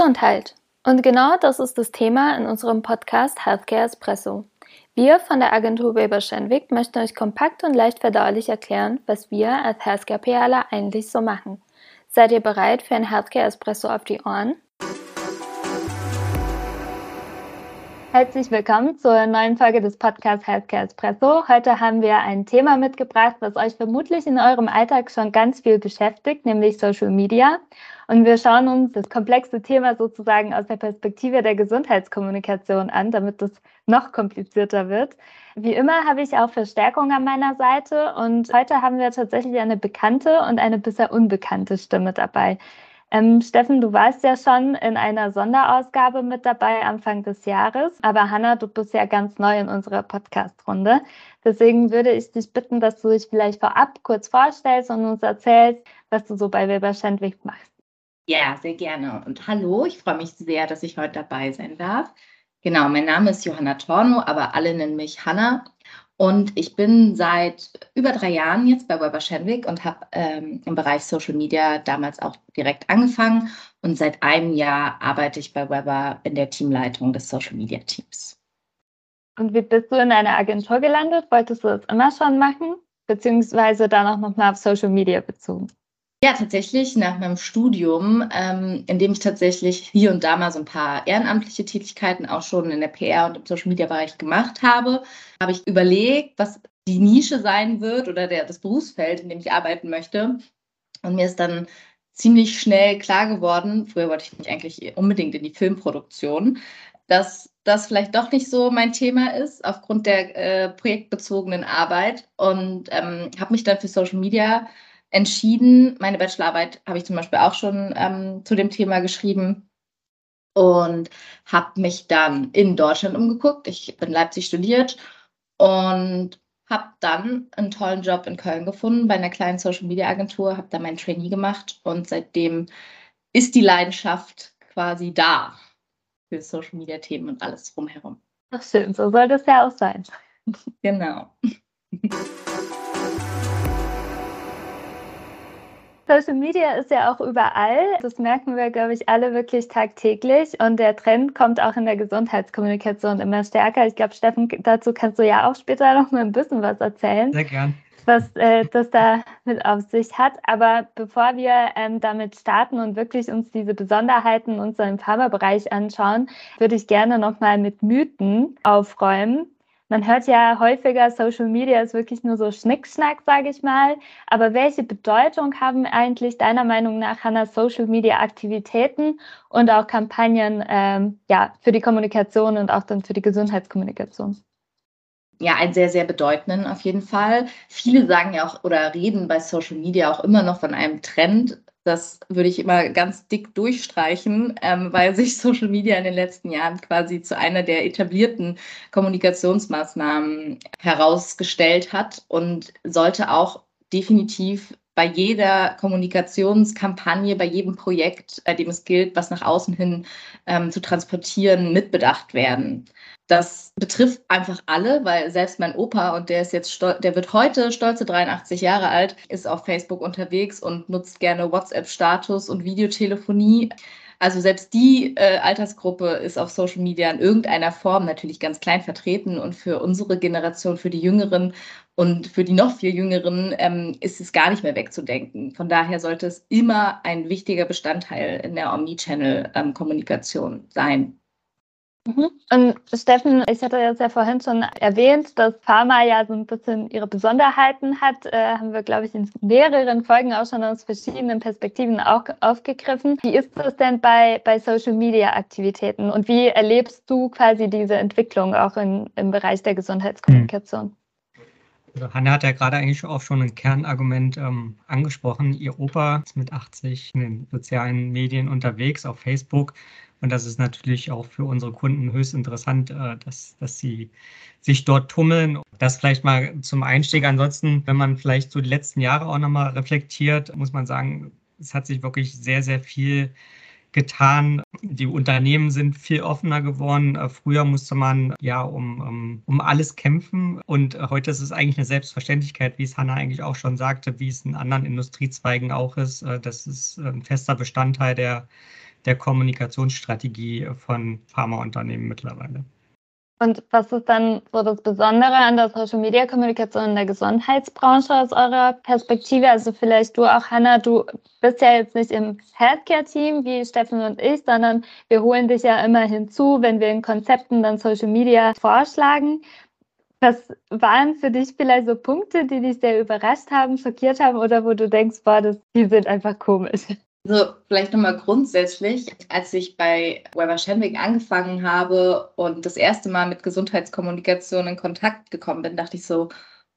Gesundheit. Und genau das ist das Thema in unserem Podcast Healthcare Espresso. Wir von der Agentur Weber Schenwick möchten euch kompakt und leicht verdaulich erklären, was wir als Healthcare PRler eigentlich so machen. Seid ihr bereit für ein Healthcare Espresso auf die Ohren? Herzlich willkommen zur neuen Folge des Podcasts Healthcare Espresso. Heute haben wir ein Thema mitgebracht, was euch vermutlich in eurem Alltag schon ganz viel beschäftigt, nämlich Social Media. Und wir schauen uns das komplexe Thema sozusagen aus der Perspektive der Gesundheitskommunikation an, damit es noch komplizierter wird. Wie immer habe ich auch Verstärkung an meiner Seite und heute haben wir tatsächlich eine bekannte und eine bisher unbekannte Stimme dabei. Ähm, Steffen, du warst ja schon in einer Sonderausgabe mit dabei Anfang des Jahres, aber Hanna, du bist ja ganz neu in unserer Podcast-Runde. Deswegen würde ich dich bitten, dass du dich vielleicht vorab kurz vorstellst und uns erzählst, was du so bei Weber Schendwick machst. Ja, sehr gerne. Und hallo, ich freue mich sehr, dass ich heute dabei sein darf. Genau, mein Name ist Johanna Torno, aber alle nennen mich Hanna. Und ich bin seit über drei Jahren jetzt bei Weber Schenwick und habe ähm, im Bereich Social Media damals auch direkt angefangen. Und seit einem Jahr arbeite ich bei Weber in der Teamleitung des Social Media Teams. Und wie bist du in einer Agentur gelandet? Wolltest du das immer schon machen? Beziehungsweise dann auch nochmal auf Social Media bezogen? Ja, tatsächlich nach meinem Studium, ähm, in dem ich tatsächlich hier und da mal so ein paar ehrenamtliche Tätigkeiten auch schon in der PR und im Social Media Bereich gemacht habe, habe ich überlegt, was die Nische sein wird oder der, das Berufsfeld, in dem ich arbeiten möchte. Und mir ist dann ziemlich schnell klar geworden, früher wollte ich nicht eigentlich unbedingt in die Filmproduktion, dass das vielleicht doch nicht so mein Thema ist aufgrund der äh, projektbezogenen Arbeit und ähm, habe mich dann für Social Media entschieden. Meine Bachelorarbeit habe ich zum Beispiel auch schon ähm, zu dem Thema geschrieben und habe mich dann in Deutschland umgeguckt. Ich bin Leipzig studiert und habe dann einen tollen Job in Köln gefunden bei einer kleinen Social Media Agentur, habe da mein Trainee gemacht und seitdem ist die Leidenschaft quasi da für Social Media Themen und alles drumherum. Ach schön, so soll das ja auch sein. Genau. Social Media ist ja auch überall. Das merken wir, glaube ich, alle wirklich tagtäglich. Und der Trend kommt auch in der Gesundheitskommunikation immer stärker. Ich glaube, Steffen, dazu kannst du ja auch später noch mal ein bisschen was erzählen. Sehr gern. Was äh, das da mit auf sich hat. Aber bevor wir ähm, damit starten und wirklich uns diese Besonderheiten unserer Pharmabereich anschauen, würde ich gerne noch mal mit Mythen aufräumen man hört ja häufiger, Social Media ist wirklich nur so Schnickschnack, sage ich mal. Aber welche Bedeutung haben eigentlich deiner Meinung nach, Hannah, Social Media Aktivitäten und auch Kampagnen ähm, ja, für die Kommunikation und auch dann für die Gesundheitskommunikation? ja, einen sehr, sehr bedeutenden auf jeden Fall. Viele sagen ja auch oder reden bei Social Media auch immer noch von einem Trend. Das würde ich immer ganz dick durchstreichen, ähm, weil sich Social Media in den letzten Jahren quasi zu einer der etablierten Kommunikationsmaßnahmen herausgestellt hat und sollte auch definitiv bei jeder Kommunikationskampagne, bei jedem Projekt, bei dem es gilt, was nach außen hin ähm, zu transportieren, mitbedacht werden. Das betrifft einfach alle, weil selbst mein Opa, und der ist jetzt der wird heute stolze 83 Jahre alt, ist auf Facebook unterwegs und nutzt gerne WhatsApp-Status und Videotelefonie. Also selbst die äh, Altersgruppe ist auf Social Media in irgendeiner Form natürlich ganz klein vertreten und für unsere Generation, für die Jüngeren und für die noch viel Jüngeren ähm, ist es gar nicht mehr wegzudenken. Von daher sollte es immer ein wichtiger Bestandteil in der Omnichannel-Kommunikation ähm, sein. Mhm. Und Steffen, ich hatte jetzt ja vorhin schon erwähnt, dass Pharma ja so ein bisschen ihre Besonderheiten hat. Äh, haben wir, glaube ich, in mehreren Folgen auch schon aus verschiedenen Perspektiven auch aufgegriffen. Wie ist das denn bei, bei Social Media Aktivitäten und wie erlebst du quasi diese Entwicklung auch in, im Bereich der Gesundheitskommunikation? Hanna hat ja gerade eigentlich auch schon ein Kernargument ähm, angesprochen. Ihr Opa ist mit 80 in den sozialen Medien unterwegs, auf Facebook und das ist natürlich auch für unsere Kunden höchst interessant, äh, dass, dass sie sich dort tummeln. Das vielleicht mal zum Einstieg. Ansonsten, wenn man vielleicht so die letzten Jahre auch nochmal reflektiert, muss man sagen, es hat sich wirklich sehr, sehr viel getan. Die Unternehmen sind viel offener geworden. Äh, früher musste man ja um, um, um alles kämpfen und heute ist es eigentlich eine Selbstverständlichkeit, wie es Hanna eigentlich auch schon sagte, wie es in anderen Industriezweigen auch ist. Äh, das ist ein fester Bestandteil der der Kommunikationsstrategie von Pharmaunternehmen mittlerweile. Und was ist dann so das Besondere an der Social Media Kommunikation in der Gesundheitsbranche aus eurer Perspektive? Also vielleicht du auch, Hanna, du bist ja jetzt nicht im Healthcare-Team wie Steffen und ich, sondern wir holen dich ja immer hinzu, wenn wir in Konzepten dann Social Media vorschlagen. Was waren für dich vielleicht so Punkte, die dich sehr überrascht haben, schockiert haben oder wo du denkst, boah, das, die sind einfach komisch? Also vielleicht nochmal grundsätzlich, als ich bei Weber Schenwick angefangen habe und das erste Mal mit Gesundheitskommunikation in Kontakt gekommen bin, dachte ich so,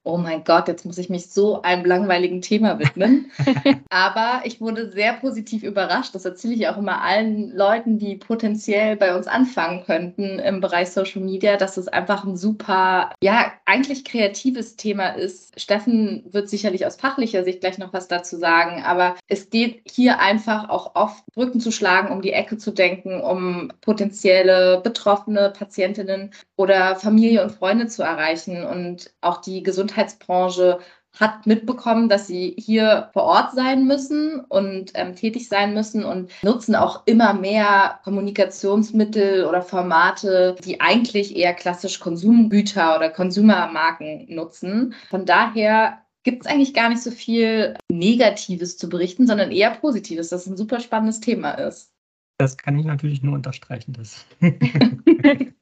oh mein Gott, jetzt muss ich mich so einem langweiligen Thema widmen. Aber ich wurde sehr positiv überrascht. Das erzähle ich auch immer allen Leuten, die potenziell bei uns anfangen könnten im Bereich Social Media, dass es einfach ein super, ja, eigentlich kreatives Thema ist. Steffen wird sicherlich aus fachlicher Sicht gleich noch was dazu sagen, aber es geht hier einfach auch oft Brücken zu schlagen, um die Ecke zu denken, um potenzielle betroffene Patientinnen oder Familie und Freunde zu erreichen und auch die Gesundheit Gesundheitsbranche hat mitbekommen, dass sie hier vor Ort sein müssen und ähm, tätig sein müssen und nutzen auch immer mehr Kommunikationsmittel oder Formate, die eigentlich eher klassisch Konsumgüter oder Konsumermarken nutzen. Von daher gibt es eigentlich gar nicht so viel Negatives zu berichten, sondern eher Positives, dass es ein super spannendes Thema ist. Das kann ich natürlich nur unterstreichen. Das.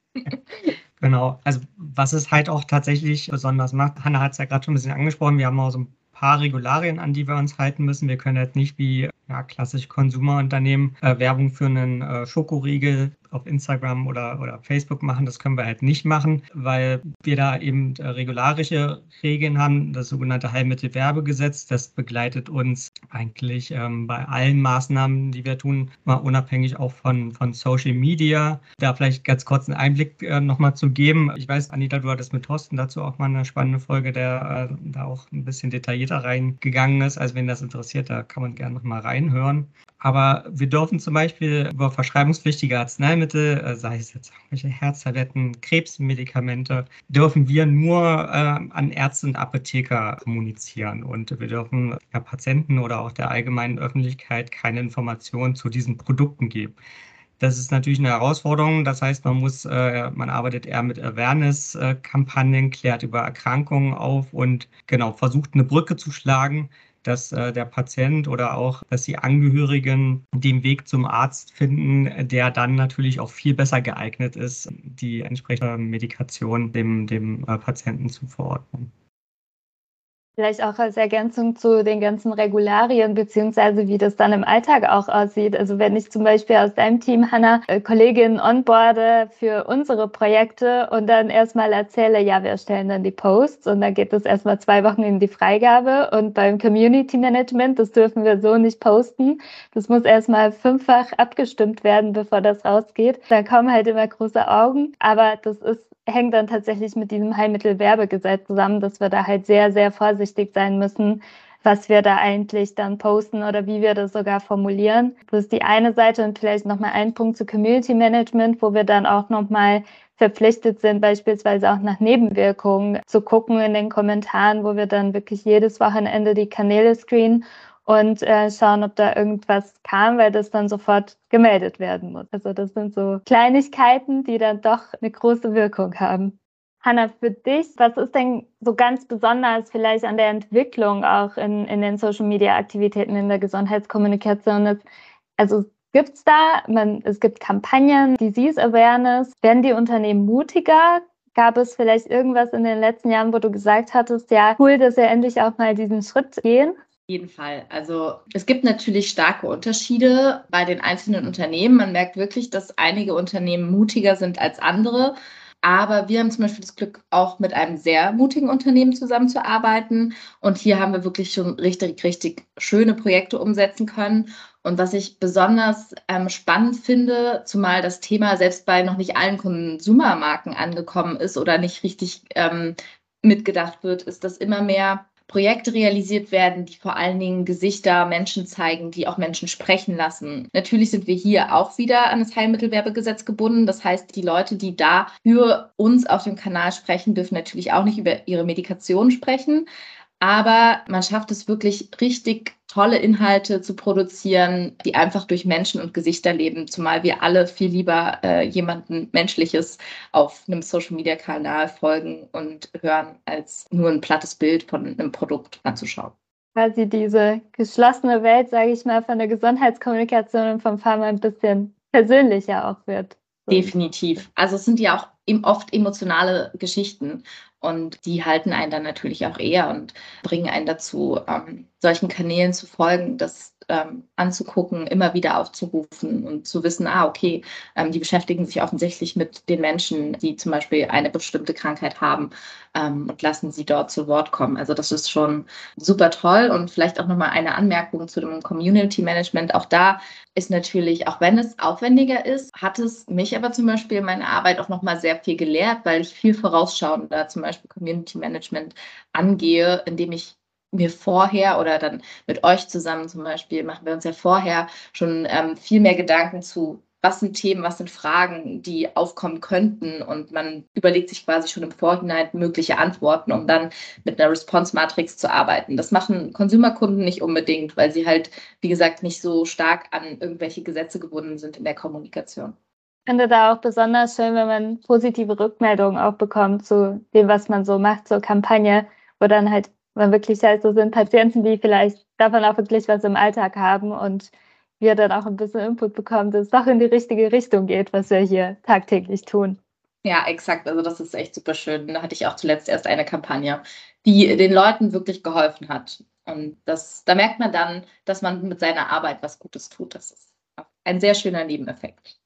Genau, also was es halt auch tatsächlich besonders macht, Hanna hat es ja gerade schon ein bisschen angesprochen, wir haben auch so ein paar Regularien, an die wir uns halten müssen. Wir können halt nicht wie ja, klassisch Konsumerunternehmen äh, Werbung für einen äh, Schokoriegel auf Instagram oder, oder Facebook machen. Das können wir halt nicht machen, weil wir da eben äh, regularische Regeln haben, das sogenannte Heilmittelwerbegesetz. Das begleitet uns eigentlich ähm, bei allen Maßnahmen, die wir tun, mal unabhängig auch von, von Social Media. Da vielleicht ganz kurz einen Einblick äh, nochmal zu geben. Ich weiß, Anita, du hattest mit Thorsten dazu auch mal eine spannende Folge, der äh, da auch ein bisschen detaillierter reingegangen ist. Also wenn das interessiert, da kann man gerne nochmal reinhören. Aber wir dürfen zum Beispiel über verschreibungspflichtige Arzneimittel, äh, sei es jetzt irgendwelche Herztabletten, Krebsmedikamente, dürfen wir nur äh, an Ärzte und Apotheker kommunizieren. Und wir dürfen ja, Patienten oder auch der allgemeinen Öffentlichkeit keine Informationen zu diesen Produkten geben. Das ist natürlich eine Herausforderung. Das heißt, man muss, äh, man arbeitet eher mit Awareness-Kampagnen, klärt über Erkrankungen auf und genau versucht eine Brücke zu schlagen dass äh, der Patient oder auch, dass die Angehörigen den Weg zum Arzt finden, der dann natürlich auch viel besser geeignet ist, die entsprechende Medikation dem, dem äh, Patienten zu verordnen. Vielleicht auch als Ergänzung zu den ganzen Regularien, beziehungsweise wie das dann im Alltag auch aussieht. Also wenn ich zum Beispiel aus deinem Team, Hanna, äh, Kolleginnen onboarde für unsere Projekte und dann erstmal erzähle, ja, wir erstellen dann die Posts und dann geht das erstmal zwei Wochen in die Freigabe und beim Community Management, das dürfen wir so nicht posten. Das muss erstmal fünffach abgestimmt werden, bevor das rausgeht. Da kommen halt immer große Augen, aber das ist hängt dann tatsächlich mit diesem Heilmittelwerbegesetz zusammen, dass wir da halt sehr, sehr vorsichtig sein müssen, was wir da eigentlich dann posten oder wie wir das sogar formulieren. Das ist die eine Seite und vielleicht nochmal ein Punkt zu Community Management, wo wir dann auch nochmal verpflichtet sind, beispielsweise auch nach Nebenwirkungen zu gucken in den Kommentaren, wo wir dann wirklich jedes Wochenende die Kanäle screenen und äh, schauen, ob da irgendwas kam, weil das dann sofort gemeldet werden muss. Also das sind so Kleinigkeiten, die dann doch eine große Wirkung haben. Hanna, für dich, was ist denn so ganz besonders vielleicht an der Entwicklung auch in, in den Social-Media-Aktivitäten in der Gesundheitskommunikation? Also gibt es da, man, es gibt Kampagnen, Disease Awareness, werden die Unternehmen mutiger? Gab es vielleicht irgendwas in den letzten Jahren, wo du gesagt hattest, ja, cool, dass wir endlich auch mal diesen Schritt gehen? Jeden Fall. Also es gibt natürlich starke Unterschiede bei den einzelnen Unternehmen. Man merkt wirklich, dass einige Unternehmen mutiger sind als andere. Aber wir haben zum Beispiel das Glück, auch mit einem sehr mutigen Unternehmen zusammenzuarbeiten. Und hier haben wir wirklich schon richtig, richtig schöne Projekte umsetzen können. Und was ich besonders ähm, spannend finde, zumal das Thema selbst bei noch nicht allen Konsumermarken angekommen ist oder nicht richtig ähm, mitgedacht wird, ist, dass immer mehr Projekte realisiert werden, die vor allen Dingen Gesichter Menschen zeigen, die auch Menschen sprechen lassen. Natürlich sind wir hier auch wieder an das Heilmittelwerbegesetz gebunden. Das heißt, die Leute, die da für uns auf dem Kanal sprechen, dürfen natürlich auch nicht über ihre Medikation sprechen. Aber man schafft es wirklich richtig tolle Inhalte zu produzieren, die einfach durch Menschen und Gesichter leben, zumal wir alle viel lieber äh, jemanden Menschliches auf einem Social-Media-Kanal folgen und hören, als nur ein plattes Bild von einem Produkt anzuschauen. Quasi diese geschlossene Welt, sage ich mal, von der Gesundheitskommunikation und vom Pharma ein bisschen persönlicher auch wird. Definitiv. Also es sind ja auch oft emotionale Geschichten. Und die halten einen dann natürlich auch eher und bringen einen dazu, ähm, solchen Kanälen zu folgen, das ähm, anzugucken, immer wieder aufzurufen und zu wissen, ah, okay, ähm, die beschäftigen sich offensichtlich mit den Menschen, die zum Beispiel eine bestimmte Krankheit haben ähm, und lassen sie dort zu Wort kommen. Also das ist schon super toll. Und vielleicht auch nochmal eine Anmerkung zu dem Community Management. Auch da ist natürlich, auch wenn es aufwendiger ist, hat es mich aber zum Beispiel meine Arbeit auch nochmal sehr viel gelehrt, weil ich viel vorausschauender zum Beispiel Community Management angehe, indem ich mir vorher oder dann mit euch zusammen zum Beispiel machen wir uns ja vorher schon ähm, viel mehr Gedanken zu was sind Themen, was sind Fragen, die aufkommen könnten. Und man überlegt sich quasi schon im Vorhinein mögliche Antworten, um dann mit einer Response-Matrix zu arbeiten. Das machen Konsumerkunden nicht unbedingt, weil sie halt, wie gesagt, nicht so stark an irgendwelche Gesetze gebunden sind in der Kommunikation. Finde da auch besonders schön, wenn man positive Rückmeldungen auch bekommt zu dem, was man so macht, zur Kampagne, wo dann halt man wirklich halt so sind Patienten, die vielleicht davon auch wirklich was im Alltag haben und wir dann auch ein bisschen Input bekommen, dass es doch in die richtige Richtung geht, was wir hier tagtäglich tun. Ja, exakt. Also das ist echt super schön. Da hatte ich auch zuletzt erst eine Kampagne, die den Leuten wirklich geholfen hat. Und das, da merkt man dann, dass man mit seiner Arbeit was Gutes tut. Das ist ein sehr schöner Nebeneffekt.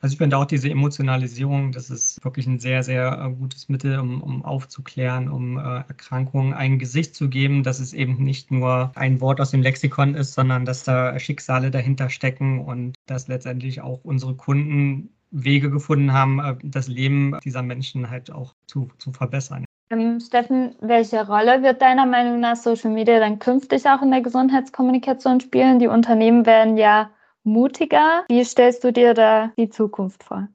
Also ich finde auch diese Emotionalisierung, das ist wirklich ein sehr, sehr äh, gutes Mittel, um, um aufzuklären, um äh, Erkrankungen ein Gesicht zu geben, dass es eben nicht nur ein Wort aus dem Lexikon ist, sondern dass da Schicksale dahinter stecken und dass letztendlich auch unsere Kunden Wege gefunden haben, äh, das Leben dieser Menschen halt auch zu, zu verbessern. Ähm, Steffen, welche Rolle wird deiner Meinung nach Social Media dann künftig auch in der Gesundheitskommunikation spielen? Die Unternehmen werden ja mutiger. Wie stellst du dir da die Zukunft vor?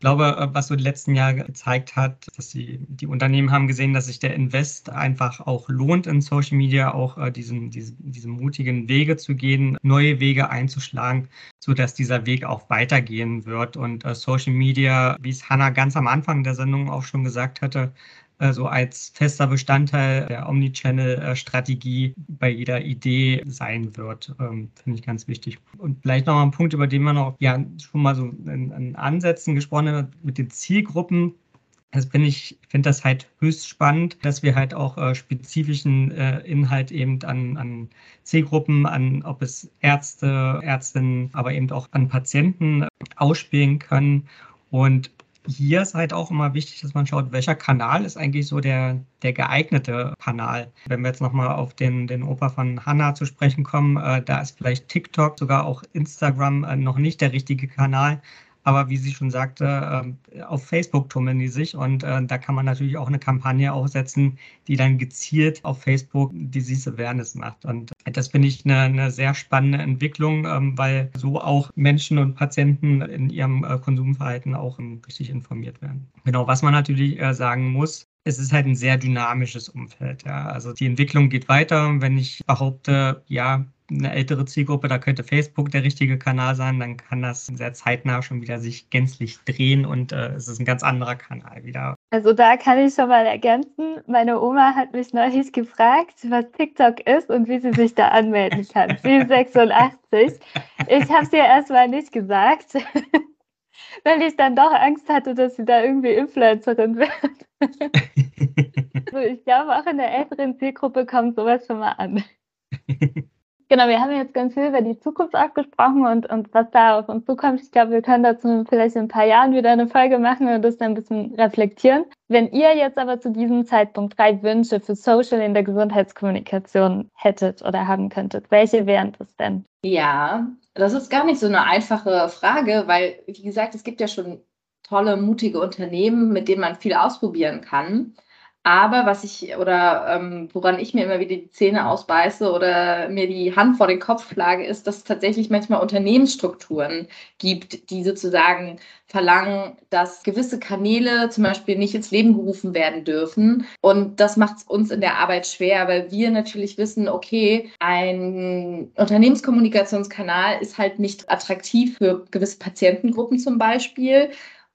Ich glaube, äh, was so die letzten Jahre gezeigt hat, dass die, die Unternehmen haben gesehen, dass sich der Invest einfach auch lohnt in Social Media, auch äh, diesen, diesen, diese mutigen Wege zu gehen, neue Wege einzuschlagen, sodass dieser Weg auch weitergehen wird. Und äh, Social Media, wie es Hannah ganz am Anfang der Sendung auch schon gesagt hatte, äh, so als fester Bestandteil der Omnichannel-Strategie bei jeder Idee sein wird. Ähm, Finde ich ganz wichtig. Und vielleicht noch mal ein Punkt, über den man noch ja schon mal so in, in Ansätzen gesprochen hat, mit den Zielgruppen. Das finde ich, finde das halt höchst spannend, dass wir halt auch äh, spezifischen äh, Inhalt eben an, an Zielgruppen, an ob es Ärzte, Ärztinnen, aber eben auch an Patienten ausspielen können. Und hier ist halt auch immer wichtig, dass man schaut, welcher Kanal ist eigentlich so der, der geeignete Kanal. Wenn wir jetzt nochmal auf den, den Opa von Hannah zu sprechen kommen, äh, da ist vielleicht TikTok, sogar auch Instagram äh, noch nicht der richtige Kanal. Aber wie sie schon sagte, ähm, auf Facebook tummeln die sich und äh, da kann man natürlich auch eine Kampagne aufsetzen, die dann gezielt auf Facebook Disease Awareness macht. Und das finde ich eine, eine, sehr spannende Entwicklung, ähm, weil so auch Menschen und Patienten in ihrem äh, Konsumverhalten auch ähm, richtig informiert werden. Genau, was man natürlich äh, sagen muss, es ist halt ein sehr dynamisches Umfeld. Ja. Also die Entwicklung geht weiter. Wenn ich behaupte, ja, eine ältere Zielgruppe, da könnte Facebook der richtige Kanal sein, dann kann das sehr zeitnah schon wieder sich gänzlich drehen und äh, es ist ein ganz anderer Kanal wieder. Also da kann ich schon mal ergänzen. Meine Oma hat mich neulich gefragt, was TikTok ist und wie sie sich da anmelden kann. Sie ist 86. Ich habe es ihr erstmal nicht gesagt, weil ich dann doch Angst hatte, dass sie da irgendwie Influencerin wird. also ich glaube, auch in der älteren Zielgruppe kommt sowas schon mal an. Genau, wir haben jetzt ganz viel über die Zukunft auch gesprochen und, und was da auf uns zukommt. Ich glaube, wir können dazu vielleicht in ein paar Jahren wieder eine Folge machen und das dann ein bisschen reflektieren. Wenn ihr jetzt aber zu diesem Zeitpunkt drei Wünsche für Social in der Gesundheitskommunikation hättet oder haben könntet, welche wären das denn? Ja, das ist gar nicht so eine einfache Frage, weil, wie gesagt, es gibt ja schon tolle, mutige Unternehmen, mit denen man viel ausprobieren kann. Aber was ich oder ähm, woran ich mir immer wieder die Zähne ausbeiße oder mir die Hand vor den Kopf schlage, ist, dass es tatsächlich manchmal Unternehmensstrukturen gibt, die sozusagen verlangen, dass gewisse Kanäle zum Beispiel nicht ins Leben gerufen werden dürfen. Und das macht es uns in der Arbeit schwer, weil wir natürlich wissen, okay, ein Unternehmenskommunikationskanal ist halt nicht attraktiv für gewisse Patientengruppen zum Beispiel.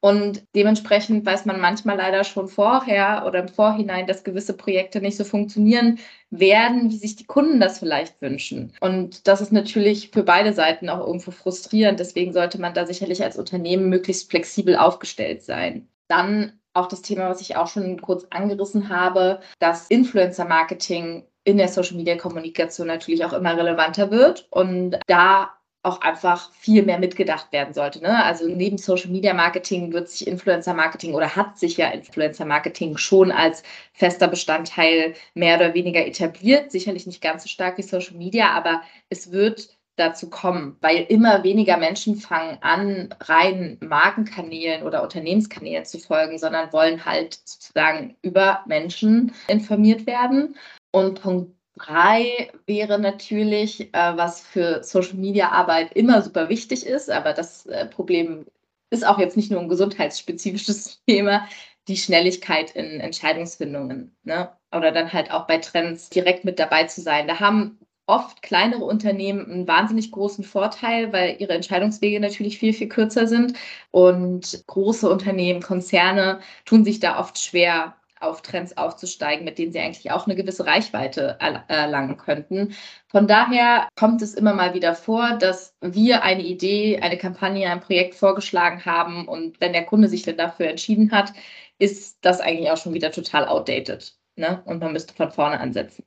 Und dementsprechend weiß man manchmal leider schon vorher oder im Vorhinein, dass gewisse Projekte nicht so funktionieren werden, wie sich die Kunden das vielleicht wünschen. Und das ist natürlich für beide Seiten auch irgendwo frustrierend. Deswegen sollte man da sicherlich als Unternehmen möglichst flexibel aufgestellt sein. Dann auch das Thema, was ich auch schon kurz angerissen habe, dass Influencer-Marketing in der Social-Media-Kommunikation natürlich auch immer relevanter wird und da auch einfach viel mehr mitgedacht werden sollte. Ne? Also neben Social Media Marketing wird sich Influencer Marketing oder hat sich ja Influencer Marketing schon als fester Bestandteil mehr oder weniger etabliert. Sicherlich nicht ganz so stark wie Social Media, aber es wird dazu kommen, weil immer weniger Menschen fangen an, rein Markenkanälen oder Unternehmenskanälen zu folgen, sondern wollen halt sozusagen über Menschen informiert werden. Und Punkt drei wäre natürlich, äh, was für Social Media Arbeit immer super wichtig ist, aber das äh, Problem ist auch jetzt nicht nur ein gesundheitsspezifisches Thema, die Schnelligkeit in Entscheidungsfindungen. Ne? Oder dann halt auch bei Trends direkt mit dabei zu sein. Da haben oft kleinere Unternehmen einen wahnsinnig großen Vorteil, weil ihre Entscheidungswege natürlich viel, viel kürzer sind. Und große Unternehmen, Konzerne tun sich da oft schwer, auf Trends aufzusteigen, mit denen sie eigentlich auch eine gewisse Reichweite erlangen könnten. Von daher kommt es immer mal wieder vor, dass wir eine Idee, eine Kampagne, ein Projekt vorgeschlagen haben und wenn der Kunde sich dann dafür entschieden hat, ist das eigentlich auch schon wieder total outdated. Ne? Und man müsste von vorne ansetzen.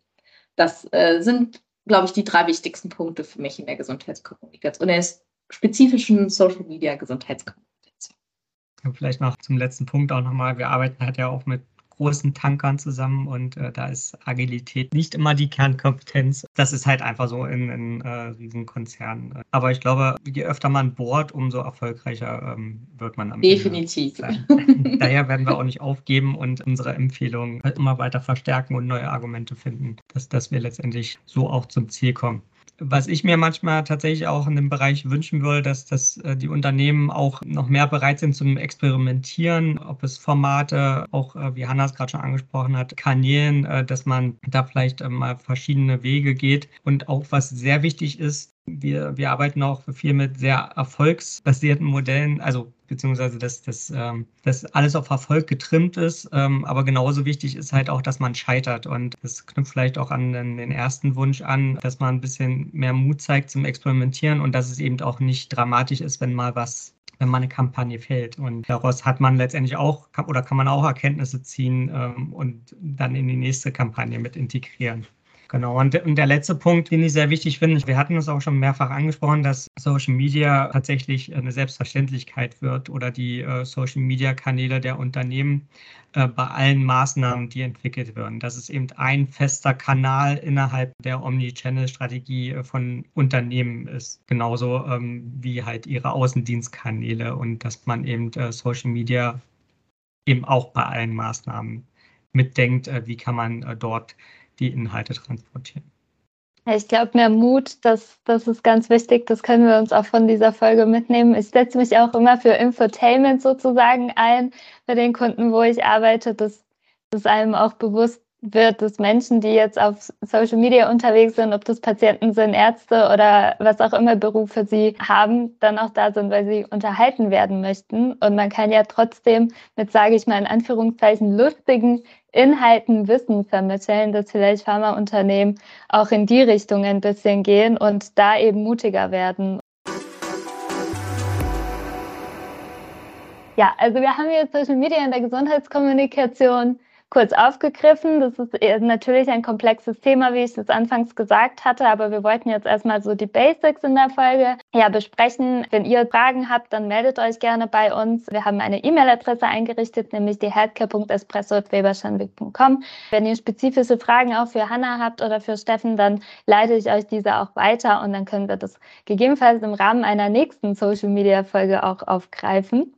Das äh, sind, glaube ich, die drei wichtigsten Punkte für mich in der Gesundheitskommunikation, in der spezifischen Social Media Gesundheitskommunikation. Vielleicht noch zum letzten Punkt auch nochmal. Wir arbeiten halt ja auch mit großen Tankern zusammen und äh, da ist Agilität nicht immer die Kernkompetenz. Das ist halt einfach so in, in äh, Riesenkonzernen. Aber ich glaube, je öfter man bohrt, umso erfolgreicher ähm, wird man am Definitiv. Ende sein. Daher werden wir auch nicht aufgeben und unsere Empfehlungen halt immer weiter verstärken und neue Argumente finden, dass, dass wir letztendlich so auch zum Ziel kommen was ich mir manchmal tatsächlich auch in dem Bereich wünschen würde, dass, dass äh, die Unternehmen auch noch mehr bereit sind zum Experimentieren, ob es Formate, auch äh, wie Hanna es gerade schon angesprochen hat, Kanälen, äh, dass man da vielleicht mal verschiedene Wege geht. Und auch was sehr wichtig ist, wir, wir arbeiten auch viel mit sehr erfolgsbasierten Modellen, also beziehungsweise dass das, ähm, dass alles auf Erfolg getrimmt ist. Ähm, aber genauso wichtig ist halt auch, dass man scheitert. Und das knüpft vielleicht auch an den, den ersten Wunsch an, dass man ein bisschen mehr Mut zeigt zum Experimentieren und dass es eben auch nicht dramatisch ist, wenn mal was wenn mal eine Kampagne fällt. Und daraus hat man letztendlich auch oder kann man auch Erkenntnisse ziehen ähm, und dann in die nächste Kampagne mit integrieren. Genau, und, und der letzte Punkt, den ich sehr wichtig finde, wir hatten es auch schon mehrfach angesprochen, dass Social Media tatsächlich eine Selbstverständlichkeit wird oder die äh, Social Media Kanäle der Unternehmen äh, bei allen Maßnahmen, die entwickelt werden. Dass es eben ein fester Kanal innerhalb der Omnichannel-Strategie äh, von Unternehmen ist. Genauso ähm, wie halt ihre Außendienstkanäle und dass man eben äh, Social Media eben auch bei allen Maßnahmen mitdenkt, äh, wie kann man dort die Inhalte transportieren. Ich glaube, mehr Mut, das, das ist ganz wichtig. Das können wir uns auch von dieser Folge mitnehmen. Ich setze mich auch immer für Infotainment sozusagen ein bei den Kunden, wo ich arbeite, dass, dass einem auch bewusst wird, dass Menschen, die jetzt auf Social Media unterwegs sind, ob das Patienten sind, Ärzte oder was auch immer Berufe sie haben, dann auch da sind, weil sie unterhalten werden möchten. Und man kann ja trotzdem mit, sage ich mal in Anführungszeichen, lustigen Inhalten Wissen vermitteln, dass vielleicht Pharmaunternehmen auch in die Richtung ein bisschen gehen und da eben mutiger werden. Ja, also wir haben jetzt Social Media in der Gesundheitskommunikation kurz aufgegriffen. Das ist natürlich ein komplexes Thema, wie ich es anfangs gesagt hatte, aber wir wollten jetzt erstmal so die Basics in der Folge ja, besprechen. Wenn ihr Fragen habt, dann meldet euch gerne bei uns. Wir haben eine E-Mail-Adresse eingerichtet, nämlich die healthcare.espresso.weberschanwig.com. Wenn ihr spezifische Fragen auch für Hanna habt oder für Steffen, dann leite ich euch diese auch weiter und dann können wir das gegebenenfalls im Rahmen einer nächsten Social-Media-Folge auch aufgreifen.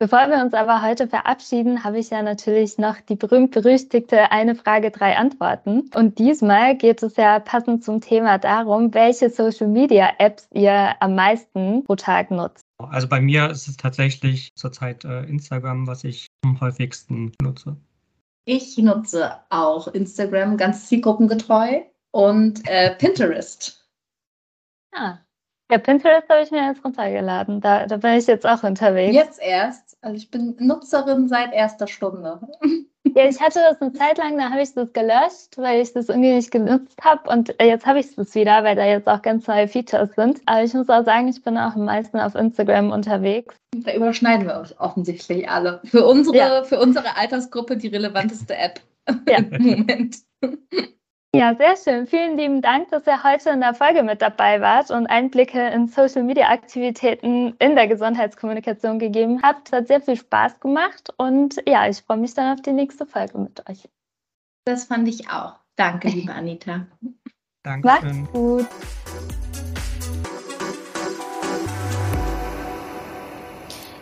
Bevor wir uns aber heute verabschieden, habe ich ja natürlich noch die berühmt-berüchtigte eine Frage, drei Antworten. Und diesmal geht es ja passend zum Thema darum, welche Social-Media-Apps ihr am meisten pro Tag nutzt. Also bei mir ist es tatsächlich zurzeit äh, Instagram, was ich am häufigsten nutze. Ich nutze auch Instagram ganz zielgruppengetreu und äh, Pinterest. Ah, ja, Pinterest habe ich mir jetzt runtergeladen. Da, da bin ich jetzt auch unterwegs. Jetzt erst. Also ich bin Nutzerin seit erster Stunde. Ja, ich hatte das eine Zeit lang, da habe ich das gelöscht, weil ich das irgendwie nicht genutzt habe. Und jetzt habe ich es wieder, weil da jetzt auch ganz neue Features sind. Aber ich muss auch sagen, ich bin auch am meisten auf Instagram unterwegs. Da überschneiden wir uns offensichtlich alle. Für unsere, ja. für unsere Altersgruppe die relevanteste App ja. im Moment. Ja, sehr schön. Vielen lieben Dank, dass ihr heute in der Folge mit dabei wart und Einblicke in Social-Media-Aktivitäten in der Gesundheitskommunikation gegeben habt. Es hat sehr viel Spaß gemacht und ja, ich freue mich dann auf die nächste Folge mit euch. Das fand ich auch. Danke, liebe Anita. Danke. Macht's gut.